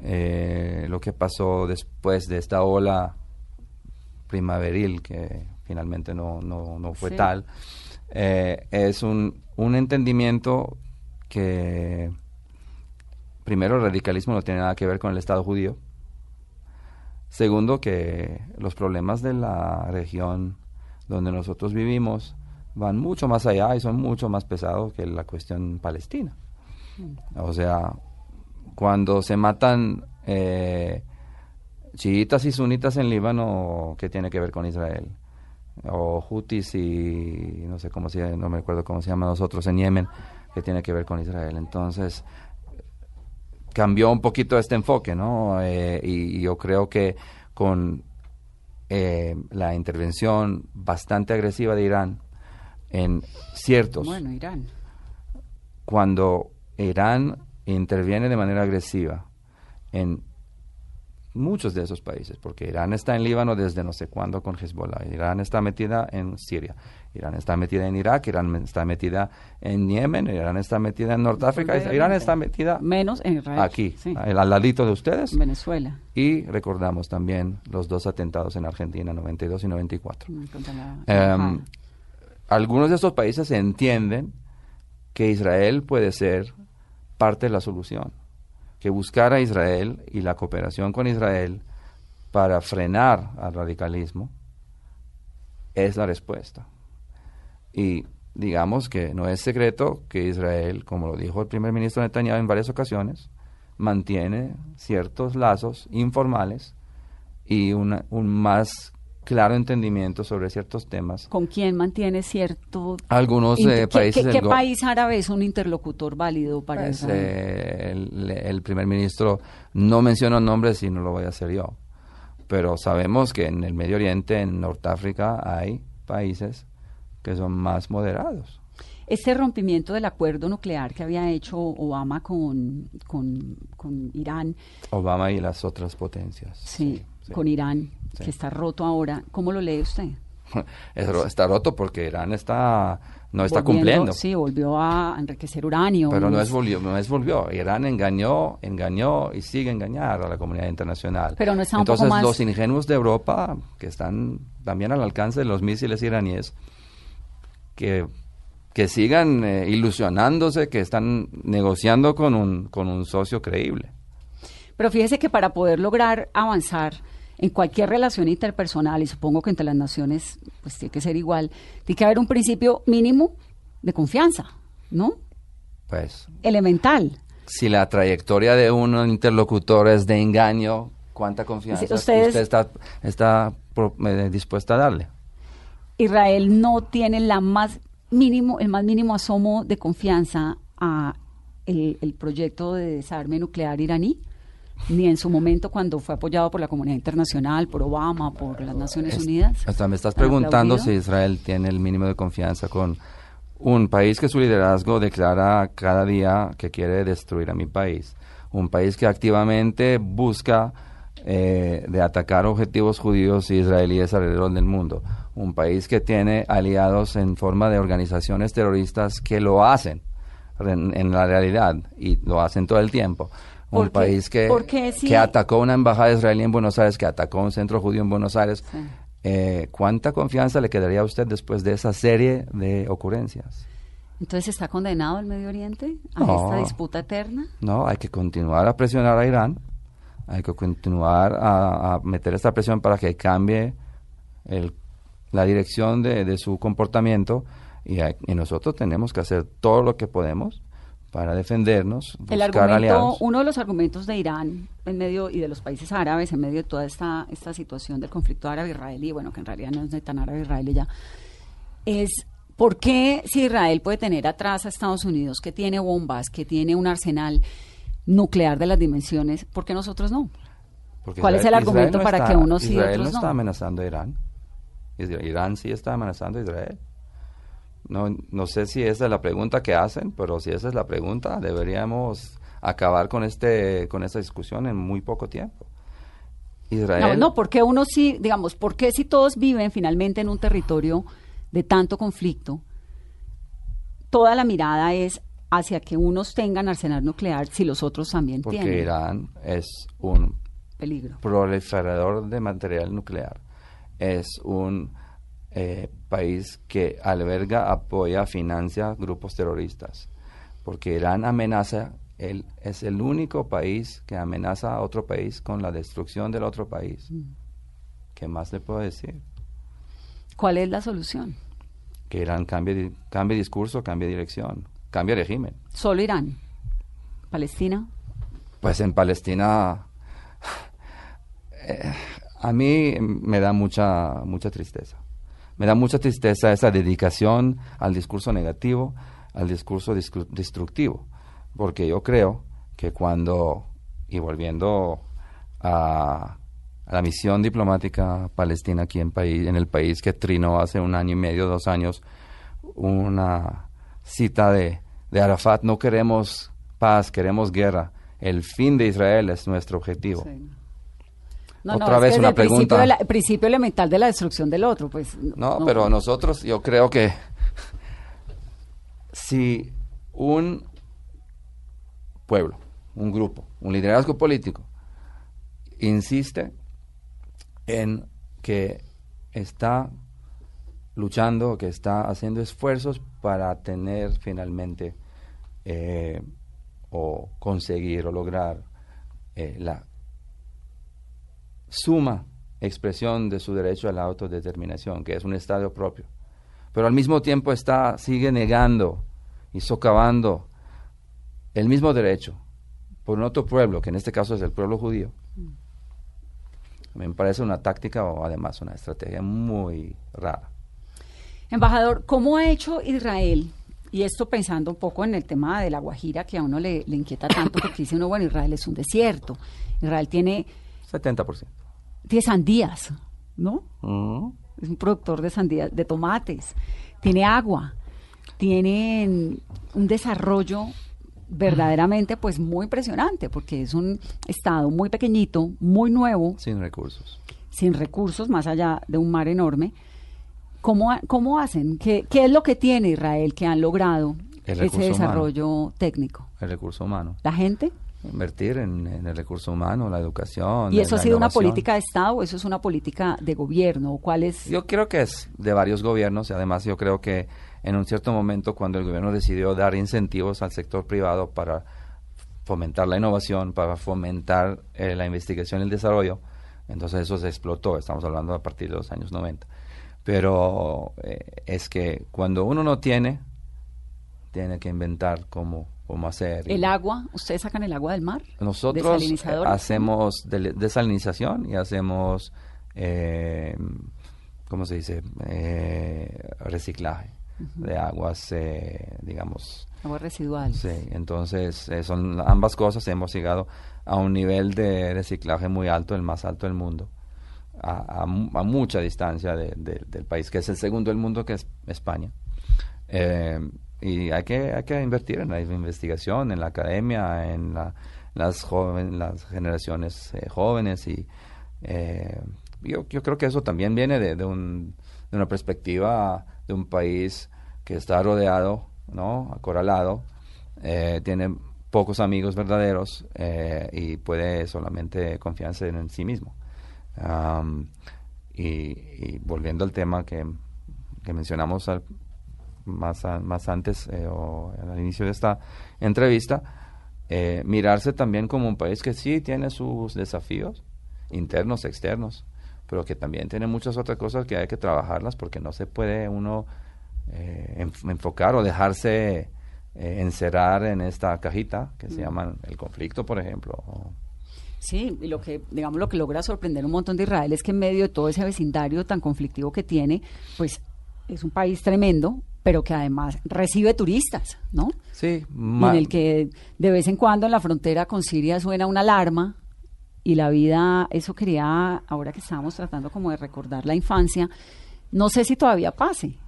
eh, lo que pasó después de esta ola primaveril, que finalmente no, no, no fue Sí. tal, eh, es un, un entendimiento que primero el radicalismo no tiene nada que ver con el Estado judío. Segundo, que los problemas de la región donde nosotros vivimos van mucho más allá y son mucho más pesados que la cuestión palestina. O sea, cuando se matan eh, chiitas y sunitas en Líbano, ¿qué tiene que ver con Israel? O hutis y no sé cómo se no me acuerdo cómo se llama nosotros en Yemen, ¿qué tiene que ver con Israel? Entonces, cambió un poquito este enfoque, ¿no? Eh, y, y yo creo que con eh, la intervención bastante agresiva de Irán en ciertos Bueno, Irán. cuando Irán interviene de manera agresiva en muchos de esos países, porque Irán está en Líbano desde no sé cuándo con Hezbollah, Irán está metida en Siria, Irán está metida en Irak, Irán está metida en Yemen, Irán está metida en Norteáfrica, Irán está metida Menos en Israel. aquí, sí, al, ladito de ustedes, Venezuela. y recordamos también los dos atentados en Argentina, 92 y 94. mm, contra la embajada. algunos de estos países entienden que Israel puede ser parte de la solución, que buscar a Israel y la cooperación con Israel para frenar al radicalismo es la respuesta. Y digamos que no es secreto que Israel, como lo dijo el primer ministro Netanyahu en varias ocasiones, mantiene ciertos lazos informales y un más claro entendimiento sobre ciertos temas. ¿Con quién mantiene cierto... Algunos eh, ¿Qué- países... ¿Qué, qué Go- país árabe es un interlocutor válido para pues, Israel? eh, el, el primer ministro no mencionó nombres y no lo voy a hacer yo. Pero sabemos que en el Medio Oriente, en Norteáfrica, hay países que son más moderados. Este rompimiento del acuerdo nuclear que había hecho Obama con, con, con Irán, Obama y las otras potencias. sí, sí. con Irán, Sí. que está roto ahora, ¿cómo lo lee usted? Está roto porque Irán está no está Volviendo- cumpliendo. Sí, volvió a enriquecer uranio. Pero no es volvió, no es volvió. Irán engañó, engañó y sigue engañar a la comunidad internacional. Pero no está un poco Entonces más- los ingenuos de Europa, que están también al alcance de los misiles iraníes, que, que sigan eh, ilusionándose que están negociando con un, con un socio creíble. Pero fíjese que para poder lograr avanzar en cualquier relación interpersonal, y supongo que entre las naciones pues tiene que ser igual, tiene que haber un principio mínimo de confianza, ¿no? Pues Elemental. si la trayectoria de un interlocutor es de engaño, ¿cuánta confianza ustedes- usted está, está pro- eh, dispuesta a darle? Israel no tiene la más mínimo, el más mínimo asomo de confianza a el, el proyecto de desarme nuclear iraní, ni en su momento cuando fue apoyado por la comunidad internacional, por Obama, por las Naciones Es- Unidas. Hasta me estás ¿Han preguntando si? Israel tiene el mínimo de confianza con un país que su liderazgo declara cada día que quiere destruir a mi país. Un país que activamente busca eh, de atacar objetivos judíos y israelíes alrededor del mundo. Un país que tiene aliados en forma de organizaciones terroristas que lo hacen en, en la realidad, y lo hacen todo el tiempo, un país que, ¿Por qué si- que atacó una embajada israelí en Buenos Aires, que atacó un centro judío en Buenos Aires, Sí. eh, ¿cuánta confianza le quedaría a usted después de esa serie de ocurrencias? Entonces, ¿está condenado el Medio Oriente a No. esta disputa eterna? No, hay que continuar a presionar a Irán, hay que continuar a, a meter esta presión para que cambie el- la dirección de, de su comportamiento y, hay- y nosotros tenemos que hacer todo lo que podemos para defendernos, El buscar argumento, aliados. uno de los argumentos de Irán en medio y de los países árabes en medio de toda esta, esta situación del conflicto árabe-israelí, bueno, que en realidad no es tan árabe-israelí ya, es por qué si Israel puede tener atrás a Estados Unidos, que tiene bombas, que tiene un arsenal nuclear de las dimensiones, ¿por qué nosotros no? Porque ¿Cuál es el Israel- argumento Israel no para está- que unos sí y Israel otros no no? está amenazando a Irán. Irán sí está amenazando a Israel. No, no sé si esa es la pregunta que hacen, pero si esa es la pregunta, deberíamos acabar con este con esta discusión en muy poco tiempo. Israel, No, no, porque uno sí, digamos, ¿por qué si todos viven finalmente en un territorio de tanto conflicto, toda la mirada es hacia que unos tengan arsenal nuclear si los otros también porque tienen Irán es un peligro? proliferador de material nuclear. Es un eh, país que alberga, apoya, financia grupos terroristas. Porque Irán amenaza, él es el único país que amenaza a otro país con la destrucción del otro país. ¿Qué más le puedo decir? ¿Cuál es la solución? Que Irán cambie, cambie discurso, cambie dirección, cambie régimen. Solo Irán, Palestina. Pues en Palestina eh, a mí me da mucha mucha tristeza. Me da mucha tristeza esa dedicación al discurso negativo, al discurso destructivo, porque yo creo que cuando y volviendo a, a la misión diplomática palestina aquí en país en el país que trinó hace un año y medio, dos años, una cita de, de Arafat, no queremos paz, queremos guerra. El fin de Israel es nuestro objetivo. No, Otra vez que una desde el principio, pregunta. el principio elemental de la destrucción del otro, pues. No, pero nosotros, yo creo que si un pueblo, un grupo, un liderazgo político insiste en que está luchando, que está haciendo esfuerzos para tener finalmente eh, o conseguir o lograr eh, la suma expresión de su derecho a la autodeterminación, que es un Estado propio. Pero al mismo tiempo está, sigue negando y socavando el mismo derecho por un otro pueblo, que en este caso es el pueblo judío. Me parece una táctica o además una estrategia muy rara. Embajador, ¿cómo ha hecho Israel? Y esto pensando un poco en el tema de la Guajira, que a uno le, le inquieta tanto, porque dice uno, bueno, Israel es un desierto. Israel tiene, 70%. Tiene sandías, ¿no? Mm. Es un productor de sandías, de tomates. Tiene agua. Tiene un desarrollo verdaderamente pues muy impresionante, porque es un estado muy pequeñito, muy nuevo, Sin recursos. sin recursos, más allá de un mar enorme. ¿Cómo, cómo hacen? ¿Qué, ¿Qué es lo que tiene Israel que han logrado El ese humano. desarrollo técnico? El recurso humano. ¿La gente? Invertir en, en el recurso humano, la educación. ¿Y eso ha sido una política de Estado o eso es una política de gobierno? ¿O ¿Cuál es? Yo creo que es de varios gobiernos y además yo creo que en un cierto momento cuando el gobierno decidió dar incentivos al sector privado para fomentar la innovación, para fomentar eh, la investigación y el desarrollo, entonces eso se explotó, estamos hablando a partir de los años 90. Pero eh, es que cuando uno no tiene, tiene que inventar cómo, cómo hacer. y- ¿El agua? ¿Ustedes sacan el agua del mar? nosotros hacemos desalinización y hacemos, eh, ¿cómo se dice? Eh, reciclaje de aguas, eh, digamos. Agua residual. Sí, entonces eh, son ambas cosas. Hemos llegado a un nivel de reciclaje muy alto, el más alto del mundo, a, a mu- a mucha distancia de- de- del país, que es el segundo del mundo, que es España. Eh, y hay que, hay que invertir en la investigación, en la academia, en la- las, joven, las generaciones eh, jóvenes. y eh, yo, yo creo que eso también viene de, de un- de una perspectiva de un país que está rodeado, ¿no? acorralado eh, tiene pocos amigos verdaderos eh, y puede solamente confiarse en, sí mismo. Y, y volviendo al tema que, que mencionamos al- más, a- más antes eh, o al inicio de esta entrevista, eh, mirarse también como un país que sí tiene sus desafíos internos, externos, pero que también tiene muchas otras cosas que hay que trabajarlas porque no se puede uno eh, enf- enfocar o dejarse eh, encerrar en esta cajita que se llama el conflicto, por ejemplo. o- Sí, y lo que, digamos, lo que logra sorprender un montón de Israel es que en medio de todo ese vecindario tan conflictivo que tiene, pues es un país tremendo, pero que además recibe turistas, ¿no? Sí, Y en el que de vez en cuando en la frontera con Siria suena una alarma y la vida, eso quería, ahora que estábamos tratando como de recordar la infancia, no sé si todavía pase.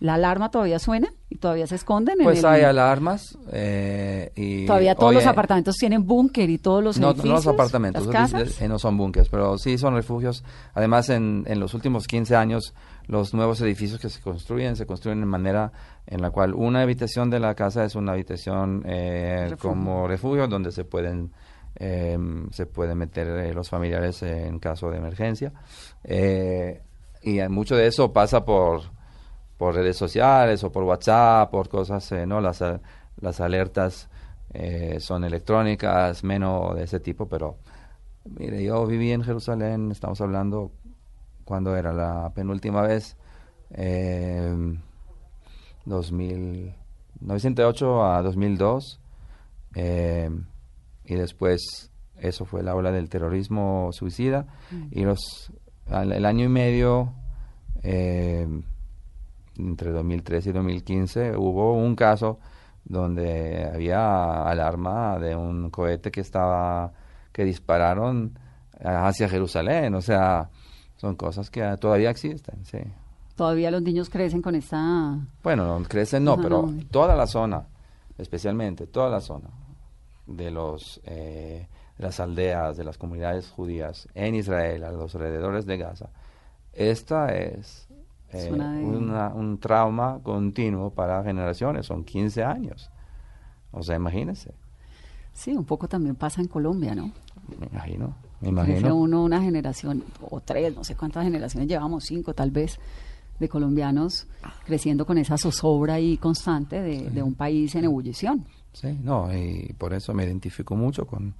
La alarma todavía suena y todavía se esconden. en pues el- hay alarmas eh, y Todavía todos los apartamentos tienen búnker y todos los no, no edificios. los apartamentos, las casas. eh, no son búnkeres, pero sí son refugios. Además, en, en los últimos 15 años, los nuevos edificios que se construyen se construyen de manera en la cual una habitación de la casa es una habitación eh, Refugio. como refugio donde se pueden eh, se pueden meter eh, los familiares en caso de emergencia. Eh, y mucho de eso pasa por, por redes sociales o por WhatsApp, por cosas, eh, ¿no? Las, las alertas eh, son electrónicas, menos de ese tipo, pero mire, yo viví en Jerusalén, estamos hablando cuando era la penúltima vez, eh, 2000, 908 a 2002, eh, y después eso fue la ola del terrorismo suicida, y los, al- el año y medio, eh, entre 2013 y 2015, hubo un caso donde había alarma de un cohete que estaba, que dispararon hacia Jerusalén, o sea, son cosas que todavía existen, sí. Todavía los niños crecen con esta... Bueno, no crecen no, No, pero no. toda la zona, especialmente toda la zona de los eh, de las aldeas, de las comunidades judías en Israel, a los alrededores de Gaza, esta es Es eh, de- una- un trauma continuo para generaciones, son 15 años. O sea, imagínense, Sí, un poco también pasa en Colombia, ¿no? me imagino, me imagino. uno una generación, o tres, no sé cuántas generaciones llevamos, cinco tal vez, de colombianos creciendo con esa zozobra ahí constante de, de un país en ebullición. Sí, no, y por eso me identifico mucho con,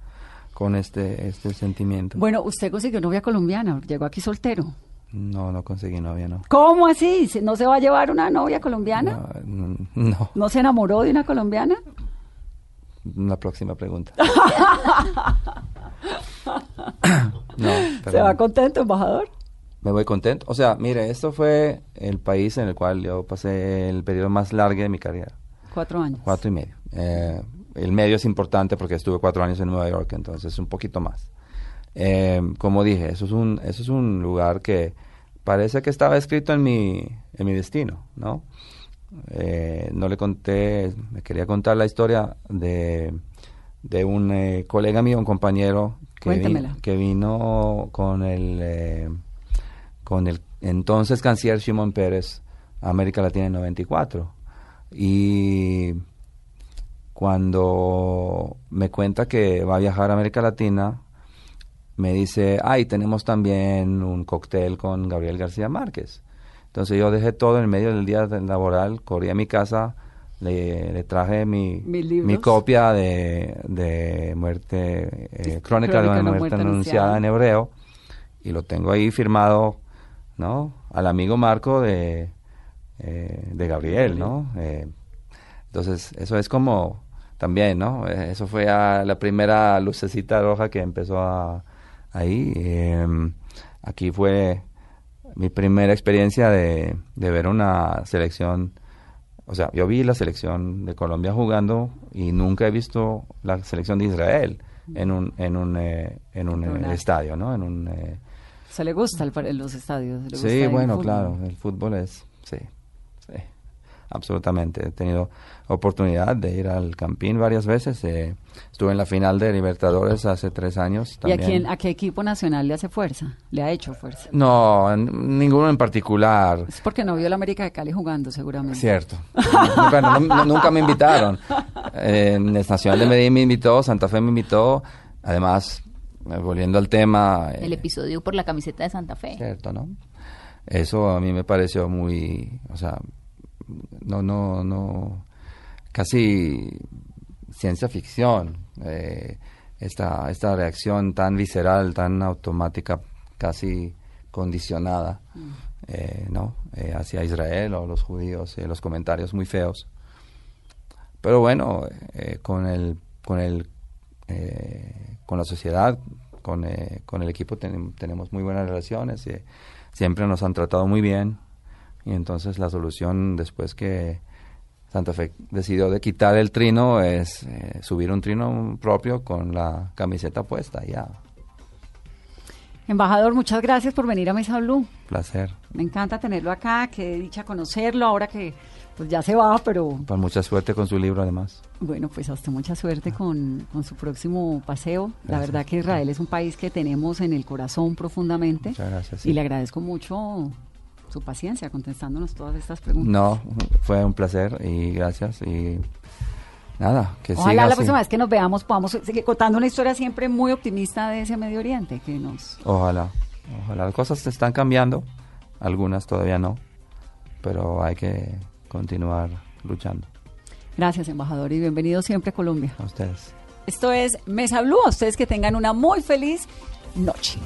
con este, este sentimiento. Bueno, usted consiguió novia colombiana, llegó aquí soltero. No, no conseguí novia, no. ¿Cómo así? ¿Se- ¿No se va a llevar una novia colombiana? No, no. ¿No se enamoró de una colombiana? La próxima pregunta. no, ¿Se va contento, embajador? Me voy contento. O sea, mire, esto fue el país en el cual yo pasé el periodo más largo de mi carrera. Cuatro años. Cuatro y medio. Eh, el medio es importante porque estuve cuatro años en Nueva York, entonces un poquito más. Eh, como dije, eso es un, eso es un lugar que parece que estaba escrito en mi, en mi destino, ¿no? Eh, no le conté, me quería contar la historia de, de un eh, colega mío, un compañero que, vi- que vino con el, eh, con el entonces canciller Shimon Pérez a América Latina en 94. Y cuando me cuenta que va a viajar a América Latina, me dice, ay, tenemos también un cóctel con Gabriel García Márquez. Entonces yo dejé todo en medio del día laboral, corrí a mi casa, le, le traje mi, mi copia de, de muerte, eh, crónica, de una muerte, muerte anunciada en hebreo, y lo tengo ahí firmado, ¿no? Al amigo Marco de, eh, de Gabriel, ¿no? Eh, entonces, eso es como también, ¿no? Eh, Eso fue a la primera lucecita roja que empezó a, ahí. Eh, aquí fue mi primera experiencia de, de ver una selección. O sea, yo vi la selección de Colombia jugando y nunca he visto la selección de Israel en un, en un, eh, en un eh, estadio, ¿no? En un, eh, ¿Se le gusta el los estadios? ¿Le gusta Sí, bueno, claro, el fútbol es, sí, sí, absolutamente. He tenido oportunidad de ir al Campín varias veces. eh, estuve en la final de Libertadores hace tres años. ¿Y a, También. quién, a qué equipo nacional le hace fuerza? ¿Le ha hecho fuerza? No, ninguno en particular. Es porque no vio la América de Cali jugando, seguramente. Cierto. nunca, no- no- nunca me invitaron. eh, el Nacional de Medellín me invitó, Santa Fe me invitó, además, eh, volviendo al tema... El eh, episodio por la camiseta de Santa Fe. Cierto, ¿no? Eso a mí me pareció muy, o sea, no, no, no, casi ciencia ficción. eh, esta, esta reacción tan visceral, tan automática, casi condicionada, eh, ¿no? Eh, hacia Israel o los judíos, los comentarios muy feos. Pero bueno, con el, con el, con la sociedad, con, con el equipo tenem- tenemos muy buenas relaciones. y siempre nos han tratado muy bien. Y entonces la solución después que Santa Fe decidió de quitar el trino es eh, subir un trino propio con la camiseta puesta. Ya, Embajador, muchas gracias por venir a Mesa Blue. placer. Me encanta tenerlo acá, qué dicha conocerlo ahora que pues ya se va, pero Pues mucha suerte con su libro además. bueno, pues hasta mucha suerte con, con su próximo paseo. La verdad que Israel es un país que tenemos en el corazón profundamente Muchas gracias. y le agradezco mucho su paciencia contestándonos todas estas preguntas. No, fue un placer y gracias y nada, que Ojalá siga la así. próxima vez que nos veamos podamos seguir contando una historia siempre muy optimista de ese Medio Oriente que nos Ojalá, ojalá. Las cosas están cambiando, algunas todavía no, pero hay que continuar luchando. Gracias, embajador, y bienvenido siempre a Colombia. A ustedes. Esto es Mesa Blue. A ustedes que tengan una muy feliz noche.